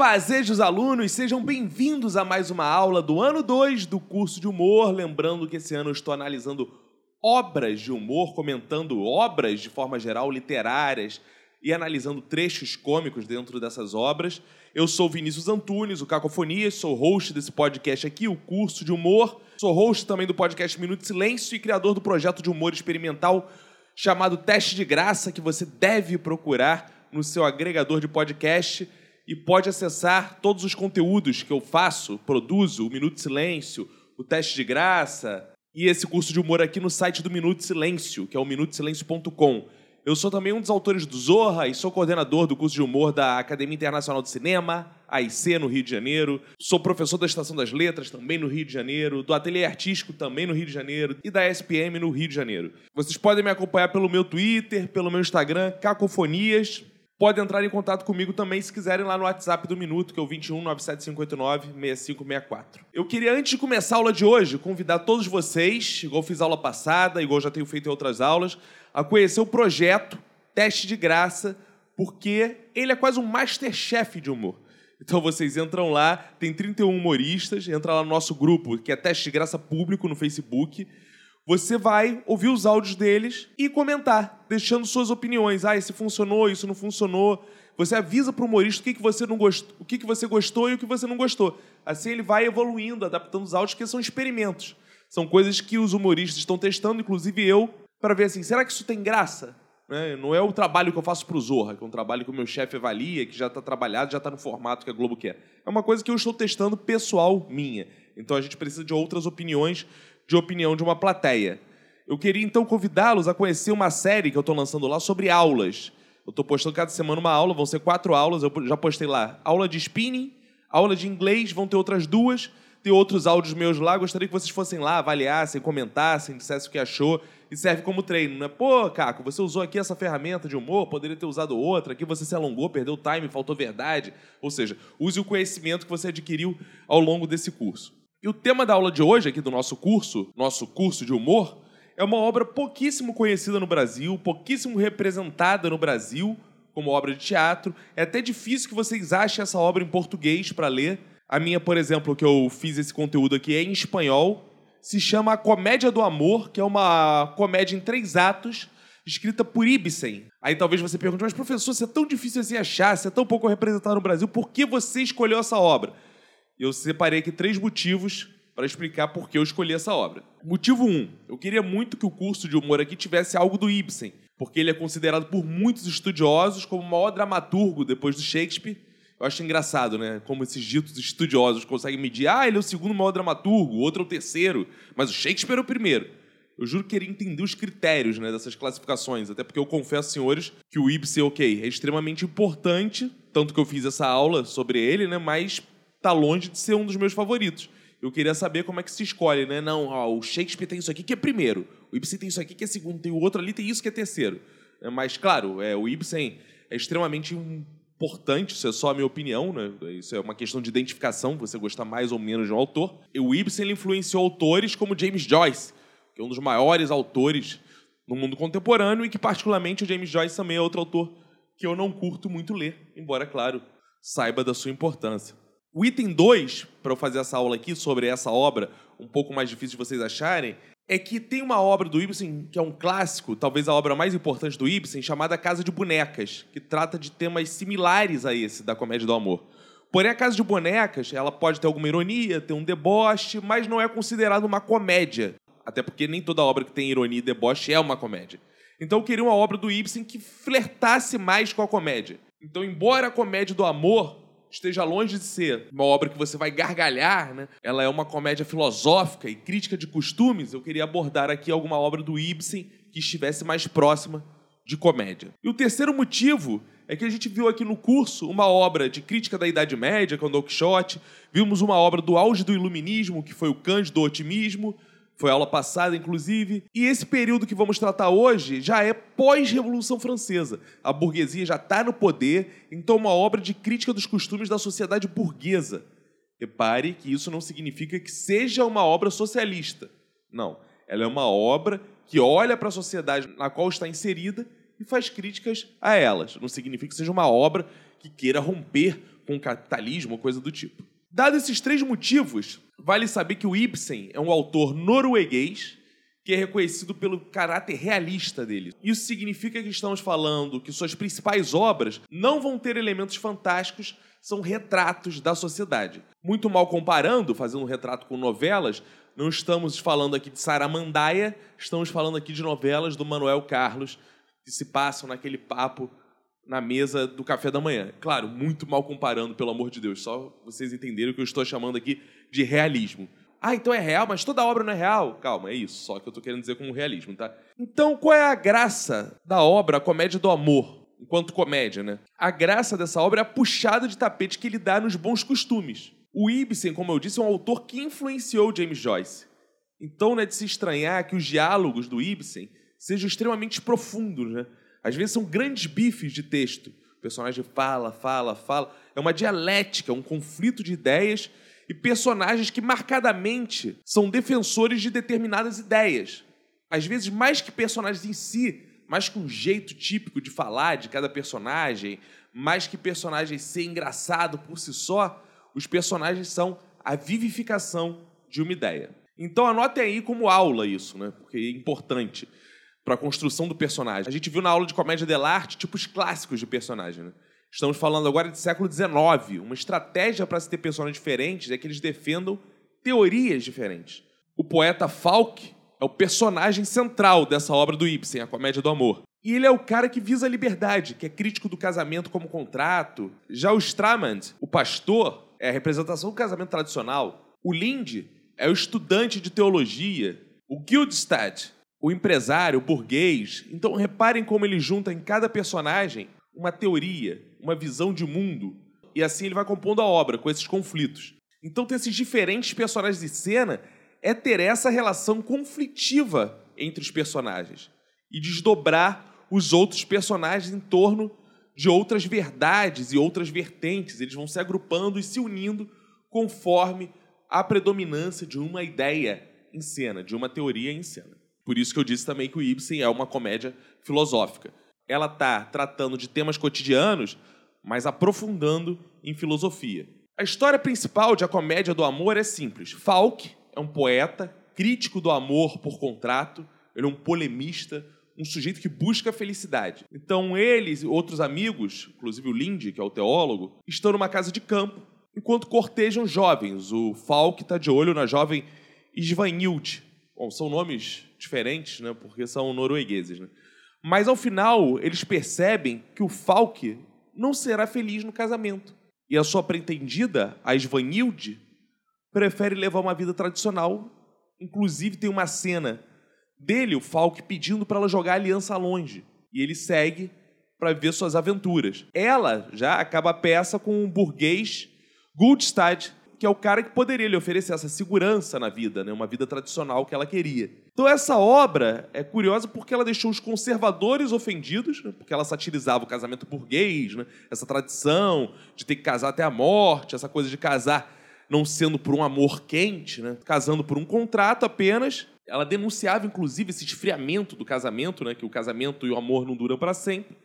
Bem-fazejos, alunos! Sejam bem-vindos a mais uma aula do ano 2 do curso de humor. Lembrando que esse ano eu estou analisando obras de humor, comentando obras de forma geral, literárias e analisando trechos cômicos dentro dessas obras. Eu sou Vinícius Antunes, o Cacofonias, sou host desse podcast aqui, o curso de humor. Sou host também do podcast Minuto Silêncio e criador do projeto de humor experimental chamado Teste de Graça, que você deve procurar no seu agregador de podcast e pode acessar todos os conteúdos que eu faço, produzo, o Minuto de Silêncio, o Teste de Graça e esse curso de humor aqui no site do Minuto de Silêncio, que é o minutosilêncio.com. Eu sou também um dos autores do Zorra e sou coordenador do curso de humor da Academia Internacional de Cinema, AIC, no Rio de Janeiro. Sou professor da Estação das Letras, também no Rio de Janeiro. Do Ateliê Artístico, também no Rio de Janeiro. E da SPM, no Rio de Janeiro. Vocês podem me acompanhar pelo meu Twitter, pelo meu Instagram, Cacofonias. Podem entrar em contato comigo também se quiserem lá no WhatsApp do Minuto, que é o 21 97589 6564. Eu queria, antes de começar a aula de hoje, convidar todos vocês, igual fiz aula passada, igual já tenho feito em outras aulas, a conhecer o projeto Teste de Graça, porque ele é quase um masterchef de humor. Então vocês entram lá, tem 31 humoristas, entra lá no nosso grupo, que é Teste de Graça Público no Facebook você vai ouvir os áudios deles e comentar, deixando suas opiniões. Ah, esse funcionou, isso não funcionou. Você avisa para o humorista o que, que você não gostou, o que, que você gostou e o que você não gostou. Assim ele vai evoluindo, adaptando os áudios, que são experimentos. São coisas que os humoristas estão testando, inclusive eu, para ver assim, será que isso tem graça? Né? Não é o trabalho que eu faço para o Zorra, que é um trabalho que o meu chefe avalia, que já está trabalhado, já está no formato que a Globo quer. É uma coisa que eu estou testando pessoal minha. Então a gente precisa de outras opiniões de opinião de uma plateia. Eu queria então convidá-los a conhecer uma série que eu estou lançando lá sobre aulas. Eu estou postando cada semana uma aula, vão ser quatro aulas. Eu já postei lá aula de spinning, aula de inglês, vão ter outras duas. Tem outros áudios meus lá. Gostaria que vocês fossem lá, avaliassem, comentassem, dissessem o que achou. E serve como treino, né? Pô, Caco, você usou aqui essa ferramenta de humor, poderia ter usado outra. Aqui você se alongou, perdeu time, faltou verdade. Ou seja, use o conhecimento que você adquiriu ao longo desse curso. E o tema da aula de hoje, aqui do nosso curso, nosso curso de humor, é uma obra pouquíssimo conhecida no Brasil, pouquíssimo representada no Brasil como obra de teatro. É até difícil que vocês achem essa obra em português para ler. A minha, por exemplo, que eu fiz esse conteúdo aqui é em espanhol. Se chama A Comédia do Amor, que é uma comédia em três atos, escrita por Ibsen. Aí talvez você pergunte, mas professor, se é tão difícil assim achar, se é tão pouco representado no Brasil, por que você escolheu essa obra? Eu separei aqui três motivos para explicar por que eu escolhi essa obra. Motivo 1. Um, eu queria muito que o curso de humor aqui tivesse algo do Ibsen, porque ele é considerado por muitos estudiosos como o maior dramaturgo depois do Shakespeare. Eu acho engraçado, né? Como esses ditos estudiosos conseguem medir. Ah, ele é o segundo maior dramaturgo, o outro é o terceiro, mas o Shakespeare é o primeiro. Eu juro que queria entender os critérios né, dessas classificações, até porque eu confesso, senhores, que o Ibsen, ok, é extremamente importante, tanto que eu fiz essa aula sobre ele, né? Mas tá longe de ser um dos meus favoritos. Eu queria saber como é que se escolhe, né? Não, ó, o Shakespeare tem isso aqui que é primeiro, o Ibsen tem isso aqui que é segundo, tem o outro ali tem isso que é terceiro. É, mas, claro, é, o Ibsen é extremamente importante, isso é só a minha opinião, né? Isso é uma questão de identificação, você gostar mais ou menos de um autor. E o Ibsen ele influenciou autores como James Joyce, que é um dos maiores autores no mundo contemporâneo e que, particularmente, o James Joyce também é outro autor que eu não curto muito ler, embora, claro, saiba da sua importância. O item 2, para eu fazer essa aula aqui sobre essa obra, um pouco mais difícil de vocês acharem, é que tem uma obra do Ibsen, que é um clássico, talvez a obra mais importante do Ibsen, chamada Casa de Bonecas, que trata de temas similares a esse da comédia do amor. Porém, a Casa de Bonecas, ela pode ter alguma ironia, ter um deboche, mas não é considerada uma comédia. Até porque nem toda obra que tem ironia e deboche é uma comédia. Então eu queria uma obra do Ibsen que flertasse mais com a comédia. Então, embora a comédia do amor esteja longe de ser uma obra que você vai gargalhar, né? Ela é uma comédia filosófica e crítica de costumes. Eu queria abordar aqui alguma obra do Ibsen que estivesse mais próxima de comédia. E o terceiro motivo é que a gente viu aqui no curso uma obra de crítica da Idade Média, com é o Don Quixote, vimos uma obra do auge do iluminismo, que foi o Cândido Otimismo, foi aula passada, inclusive. E esse período que vamos tratar hoje já é pós-Revolução Francesa. A burguesia já está no poder, então uma obra de crítica dos costumes da sociedade burguesa. Repare que isso não significa que seja uma obra socialista. Não. Ela é uma obra que olha para a sociedade na qual está inserida e faz críticas a elas. Não significa que seja uma obra que queira romper com o capitalismo ou coisa do tipo. Dados esses três motivos, vale saber que o Ibsen é um autor norueguês que é reconhecido pelo caráter realista dele. Isso significa que estamos falando que suas principais obras não vão ter elementos fantásticos, são retratos da sociedade. Muito mal comparando, fazendo um retrato com novelas, não estamos falando aqui de Saramandaia, estamos falando aqui de novelas do Manuel Carlos, que se passam naquele papo na mesa do café da manhã. Claro, muito mal comparando, pelo amor de Deus, só vocês entenderem o que eu estou chamando aqui de realismo. Ah, então é real, mas toda obra não é real? Calma, é isso, só que eu estou querendo dizer como realismo, tá? Então, qual é a graça da obra A Comédia do Amor, enquanto comédia, né? A graça dessa obra é a puxada de tapete que ele dá nos bons costumes. O Ibsen, como eu disse, é um autor que influenciou James Joyce. Então, não é de se estranhar que os diálogos do Ibsen sejam extremamente profundos, né? Às vezes são grandes bifes de texto. O personagem fala, fala, fala. É uma dialética, um conflito de ideias e personagens que marcadamente são defensores de determinadas ideias. Às vezes, mais que personagens em si, mais que um jeito típico de falar de cada personagem, mais que personagens ser engraçado por si só, os personagens são a vivificação de uma ideia. Então anote aí como aula isso, né? Porque é importante para a construção do personagem. A gente viu na aula de comédia dell'arte tipos clássicos de personagem, né? Estamos falando agora de século XIX. Uma estratégia para se ter personagens diferentes é que eles defendam teorias diferentes. O poeta Falk é o personagem central dessa obra do Ibsen, A Comédia do Amor. E ele é o cara que visa a liberdade, que é crítico do casamento como contrato. Já o Stramand, o pastor, é a representação do casamento tradicional. O Linde é o estudante de teologia. O Guildstad, o empresário, o burguês. Então reparem como ele junta em cada personagem uma teoria, uma visão de mundo, e assim ele vai compondo a obra com esses conflitos. Então, ter esses diferentes personagens de cena é ter essa relação conflitiva entre os personagens e desdobrar os outros personagens em torno de outras verdades e outras vertentes. Eles vão se agrupando e se unindo conforme a predominância de uma ideia em cena, de uma teoria em cena. Por isso que eu disse também que o Ibsen é uma comédia filosófica ela está tratando de temas cotidianos, mas aprofundando em filosofia. A história principal de A Comédia do Amor é simples. Falk é um poeta, crítico do amor por contrato, ele é um polemista, um sujeito que busca felicidade. Então ele e outros amigos, inclusive o Lindy, que é o teólogo, estão numa casa de campo, enquanto cortejam jovens. O Falk está de olho na jovem Svanhild. Bom, são nomes diferentes, né, porque são noruegueses. Né? Mas ao final, eles percebem que o Falk não será feliz no casamento. E a sua pretendida, a Svanhilde, prefere levar uma vida tradicional. Inclusive, tem uma cena dele, o Falk, pedindo para ela jogar a aliança longe. E ele segue para ver suas aventuras. Ela já acaba a peça com um burguês Guldstad, que é o cara que poderia lhe oferecer essa segurança na vida, né? uma vida tradicional que ela queria. Então essa obra é curiosa porque ela deixou os conservadores ofendidos, né? porque ela satirizava o casamento burguês, né? essa tradição de ter que casar até a morte, essa coisa de casar não sendo por um amor quente, né? casando por um contrato apenas. Ela denunciava, inclusive, esse esfriamento do casamento, né? que o casamento e o amor não duram para sempre.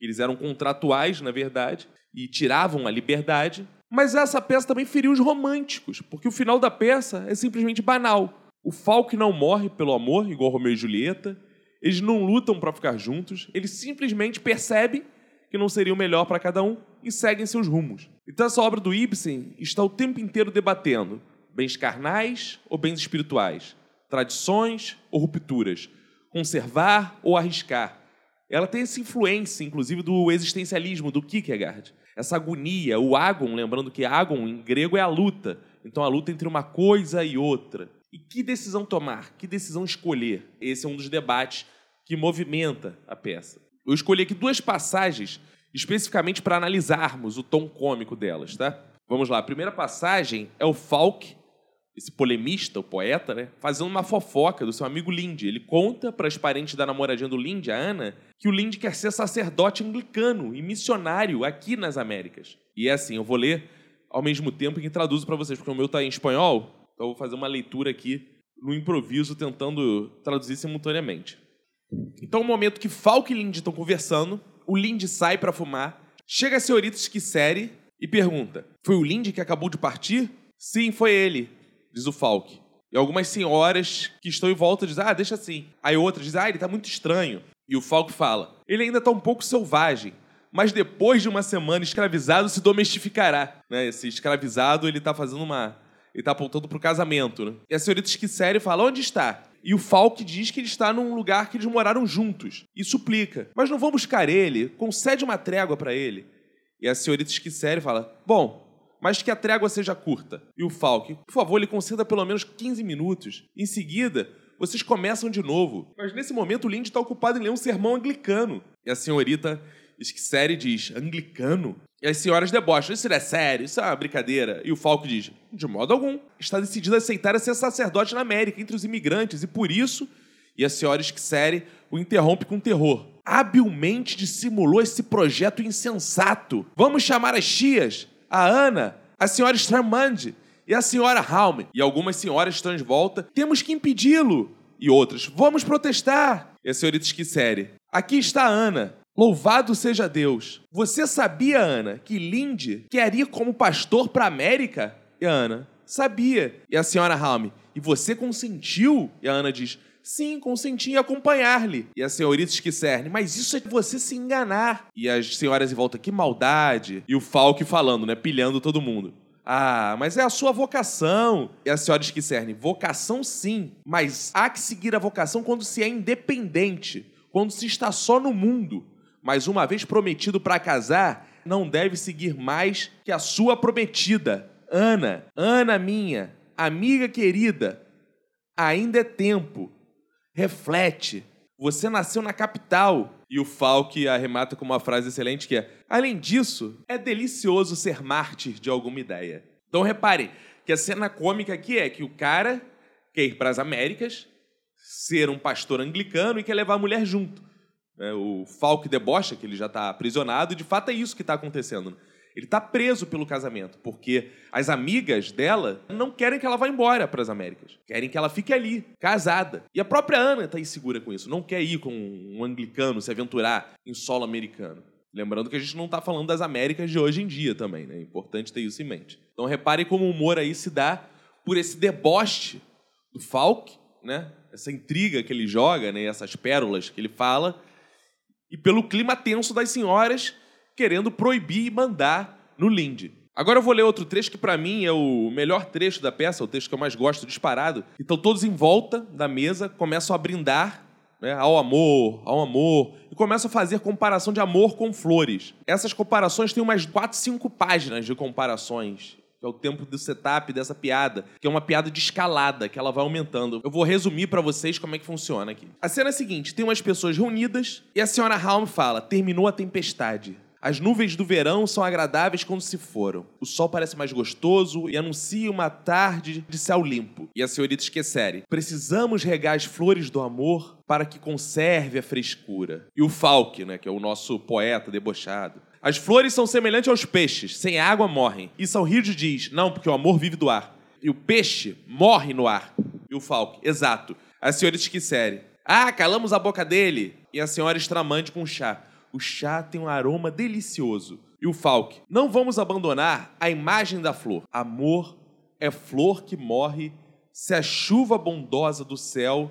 Eles eram contratuais, na verdade, e tiravam a liberdade. Mas essa peça também feriu os românticos, porque o final da peça é simplesmente banal. O Falk não morre pelo amor, igual Romeu e Julieta. Eles não lutam para ficar juntos. Eles simplesmente percebem que não seria o melhor para cada um e seguem seus rumos. Então essa obra do Ibsen está o tempo inteiro debatendo bens carnais ou bens espirituais, tradições ou rupturas, conservar ou arriscar. Ela tem essa influência, inclusive, do existencialismo, do Kierkegaard essa agonia, o agon, lembrando que agon em grego é a luta. Então a luta entre uma coisa e outra. E que decisão tomar? Que decisão escolher? Esse é um dos debates que movimenta a peça. Eu escolhi aqui duas passagens especificamente para analisarmos o tom cômico delas, tá? Vamos lá. A primeira passagem é o Falk esse polemista, o poeta, né, fazendo uma fofoca do seu amigo Lindy. Ele conta para as parentes da namoradinha do Lindy, a Ana, que o Lindy quer ser sacerdote anglicano e missionário aqui nas Américas. E é assim, eu vou ler ao mesmo tempo que traduzo para vocês, porque o meu está em espanhol, então eu vou fazer uma leitura aqui no improviso, tentando traduzir simultaneamente. Então, no momento que Falk e Lindy estão conversando, o Lindy sai para fumar, chega a senhorita Esquissere e pergunta: Foi o Lindy que acabou de partir? Sim, foi ele, diz o Falk. E algumas senhoras que estão em volta dizem: Ah, deixa assim. Aí outras dizem: Ah, ele tá muito estranho. E o Falk fala: Ele ainda tá um pouco selvagem, mas depois de uma semana escravizado se domestificará. Né? Esse escravizado, ele tá fazendo uma. Ele tá apontando pro casamento, né? E a senhorita Esquicere fala: Onde está? E o Falk diz que ele está num lugar que eles moraram juntos. E suplica: Mas não vão buscar ele? Concede uma trégua para ele. E a senhorita Esquicere fala: Bom, mas que a trégua seja curta. E o Falk, por favor, lhe conceda pelo menos 15 minutos. Em seguida, vocês começam de novo. Mas nesse momento o Lindy está ocupado em ler um sermão anglicano. E a senhorita Esquicere diz: Anglicano? E as senhoras debocham: Isso não é sério, isso é uma brincadeira. E o Falco diz: De modo algum. Está decidido a aceitar a ser sacerdote na América, entre os imigrantes, e por isso. E a senhora Esquicere o interrompe com terror. Habilmente dissimulou esse projeto insensato. Vamos chamar as tias, a Ana, a senhora Stramand e a senhora Halme. E algumas senhoras estão de volta. Temos que impedi-lo. E outras: Vamos protestar. E a senhorita Esquicere: Aqui está a Ana. Louvado seja Deus. Você sabia, Ana, que Lindy quer ir como pastor para América? E a Ana, sabia. E a senhora Halme, e você consentiu? E a Ana diz, sim, consenti em acompanhar-lhe. E a senhorita Esquicerne, mas isso é você se enganar. E as senhoras em volta, que maldade. E o Falque falando, né, pilhando todo mundo. Ah, mas é a sua vocação. E a senhora Esquicerne, vocação sim, mas há que seguir a vocação quando se é independente, quando se está só no mundo mas uma vez prometido para casar, não deve seguir mais que a sua prometida. Ana, Ana minha, amiga querida, ainda é tempo. Reflete. Você nasceu na capital. E o Falk arremata com uma frase excelente que é: Além disso, é delicioso ser mártir de alguma ideia. Então repare que a cena cômica aqui é que o cara quer ir para as Américas, ser um pastor anglicano e quer levar a mulher junto. É, o Falk debocha que ele já está aprisionado, e de fato é isso que está acontecendo. Ele está preso pelo casamento, porque as amigas dela não querem que ela vá embora para as Américas. Querem que ela fique ali, casada. E a própria Ana está insegura com isso. Não quer ir com um anglicano, se aventurar em solo americano. Lembrando que a gente não está falando das Américas de hoje em dia também, né? É importante ter isso em mente. Então repare como o humor aí se dá por esse deboche do Falk, né? Essa intriga que ele joga, né? Essas pérolas que ele fala e pelo clima tenso das senhoras querendo proibir e mandar no Lindy. Agora eu vou ler outro trecho que para mim é o melhor trecho da peça, o trecho que eu mais gosto disparado. Então todos em volta da mesa começam a brindar né, ao amor, ao amor, e começam a fazer comparação de amor com flores. Essas comparações têm umas 4, 5 páginas de comparações que é o tempo do setup dessa piada, que é uma piada de escalada, que ela vai aumentando. Eu vou resumir para vocês como é que funciona aqui. A cena é a seguinte: tem umas pessoas reunidas e a senhora Halm fala: terminou a tempestade. As nuvens do verão são agradáveis quando se foram. O sol parece mais gostoso e anuncia uma tarde de céu limpo. E a senhorita esquecere. Precisamos regar as flores do amor para que conserve a frescura. E o Falk, né, que é o nosso poeta debochado. As flores são semelhantes aos peixes, sem água morrem. E São Rio diz: não, porque o amor vive do ar. E o peixe morre no ar. E o Falk, exato. A senhora esquecere. Ah, calamos a boca dele. E a senhora estramante com chá. O chá tem um aroma delicioso. E o Falk, não vamos abandonar a imagem da flor. Amor é flor que morre se a chuva bondosa do céu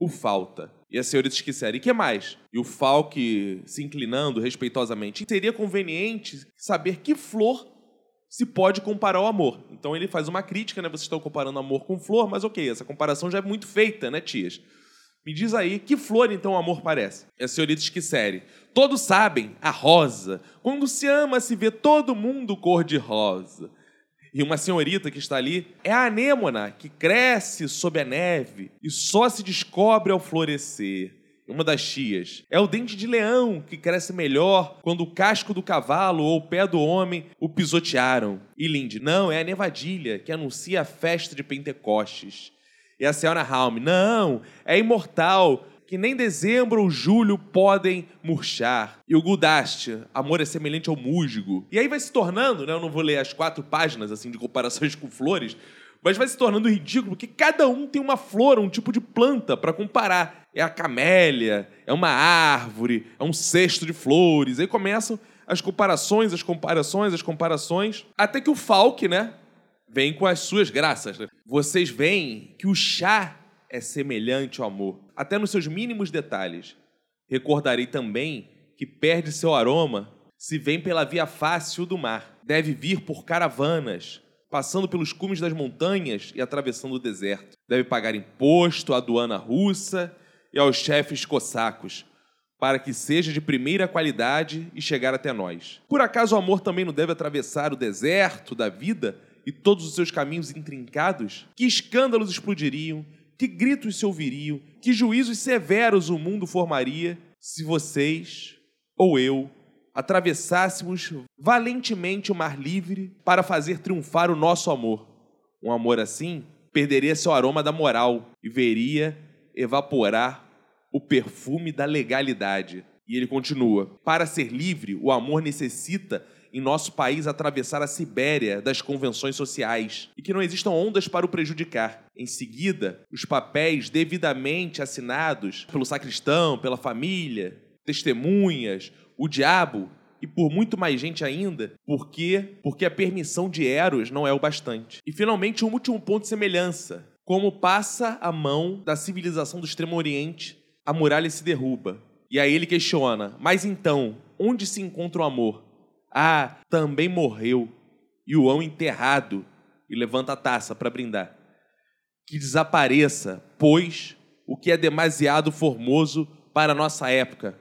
o falta. E a senhorita esquecer. E que mais? E o Falk se inclinando respeitosamente. Seria conveniente saber que flor se pode comparar ao amor. Então ele faz uma crítica, né? Vocês estão comparando amor com flor, mas ok, essa comparação já é muito feita, né, tias? Me diz aí, que flor então o amor parece? E a senhorita esquecere. Todos sabem, a rosa. Quando se ama, se vê todo mundo cor de rosa e uma senhorita que está ali, é a anêmona que cresce sob a neve e só se descobre ao florescer. Uma das tias. É o dente de leão que cresce melhor quando o casco do cavalo ou o pé do homem o pisotearam. E Lindy, não, é a nevadilha que anuncia a festa de Pentecostes. E a senhora Halme, não, é imortal que nem dezembro ou julho podem murchar. E o Gudaste, amor é semelhante ao musgo. E aí vai se tornando, né? Eu não vou ler as quatro páginas assim de comparações com flores, mas vai se tornando ridículo porque cada um tem uma flor, um tipo de planta para comparar. É a camélia, é uma árvore, é um cesto de flores. Aí começam as comparações, as comparações, as comparações, até que o Falk, né, vem com as suas graças. Né? Vocês veem que o chá é semelhante ao amor, até nos seus mínimos detalhes. Recordarei também que perde seu aroma se vem pela via fácil do mar. Deve vir por caravanas, passando pelos cumes das montanhas e atravessando o deserto. Deve pagar imposto à aduana russa e aos chefes cossacos, para que seja de primeira qualidade e chegar até nós. Por acaso o amor também não deve atravessar o deserto da vida e todos os seus caminhos intrincados? Que escândalos explodiriam, que gritos se ouviriam, que juízos severos o mundo formaria se vocês ou eu atravessássemos valentemente o mar livre para fazer triunfar o nosso amor. Um amor assim perderia seu aroma da moral e veria evaporar o perfume da legalidade. E ele continua: Para ser livre, o amor necessita em nosso país atravessar a Sibéria das convenções sociais e que não existam ondas para o prejudicar. Em seguida, os papéis devidamente assinados pelo sacristão, pela família, testemunhas, o diabo e por muito mais gente ainda, porque porque a permissão de Eros não é o bastante. E finalmente um último ponto de semelhança, como passa a mão da civilização do Extremo Oriente, a muralha se derruba. E aí ele questiona: "Mas então, onde se encontra o amor?" Ah, também morreu, e o ão enterrado, e levanta a taça para brindar. Que desapareça, pois, o que é demasiado formoso para a nossa época.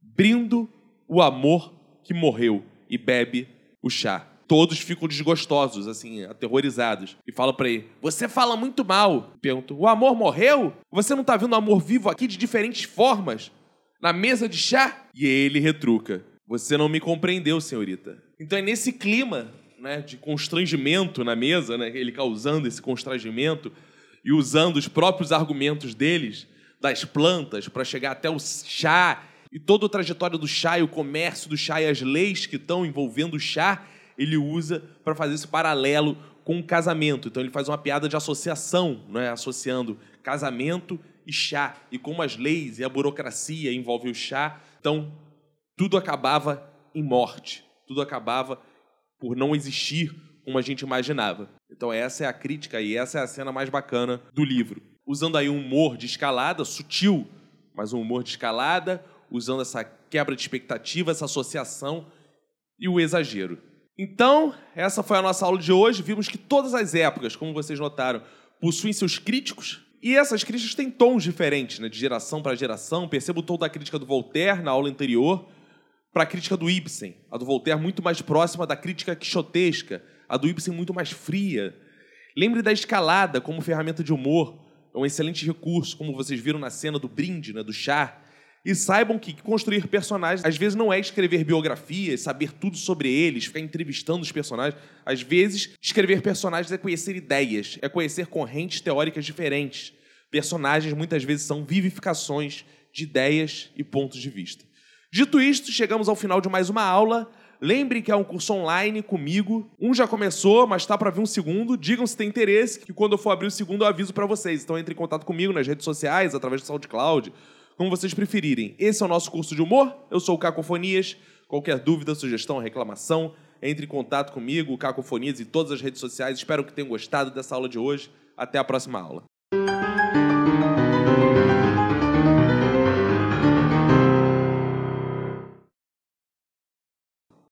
Brindo o amor que morreu e bebe o chá. Todos ficam desgostosos, assim, aterrorizados. E falam para ele: Você fala muito mal. Pergunto: O amor morreu? Você não tá vendo o amor vivo aqui de diferentes formas? Na mesa de chá? E ele retruca: você não me compreendeu, senhorita. Então é nesse clima né, de constrangimento na mesa, né, ele causando esse constrangimento e usando os próprios argumentos deles, das plantas, para chegar até o chá e toda a trajetória do chá e o comércio do chá e as leis que estão envolvendo o chá, ele usa para fazer esse paralelo com o casamento. Então ele faz uma piada de associação, né, associando casamento e chá, e como as leis e a burocracia envolvem o chá. Então, tudo acabava em morte, tudo acabava por não existir como a gente imaginava. Então essa é a crítica e essa é a cena mais bacana do livro. Usando aí um humor de escalada, sutil, mas um humor de escalada, usando essa quebra de expectativa, essa associação e o exagero. Então, essa foi a nossa aula de hoje. Vimos que todas as épocas, como vocês notaram, possuem seus críticos, e essas críticas têm tons diferentes, né, de geração para geração. Percebo o tom da crítica do Voltaire na aula anterior, para a crítica do Ibsen. A do Voltaire muito mais próxima da crítica quixotesca, a do Ibsen muito mais fria. Lembre da escalada como ferramenta de humor, é um excelente recurso, como vocês viram na cena do brinde, né, do chá. E saibam que construir personagens às vezes não é escrever biografias, saber tudo sobre eles, ficar entrevistando os personagens. Às vezes, escrever personagens é conhecer ideias, é conhecer correntes teóricas diferentes. Personagens muitas vezes são vivificações de ideias e pontos de vista. Dito isto, chegamos ao final de mais uma aula. Lembre que é um curso online comigo. Um já começou, mas está para vir um segundo. Digam se tem interesse, que quando eu for abrir o segundo eu aviso para vocês. Então entre em contato comigo nas redes sociais, através do SoundCloud, como vocês preferirem. Esse é o nosso curso de humor. Eu sou o Cacofonias. Qualquer dúvida, sugestão, reclamação, entre em contato comigo, Cacofonias, em todas as redes sociais. Espero que tenham gostado dessa aula de hoje. Até a próxima aula.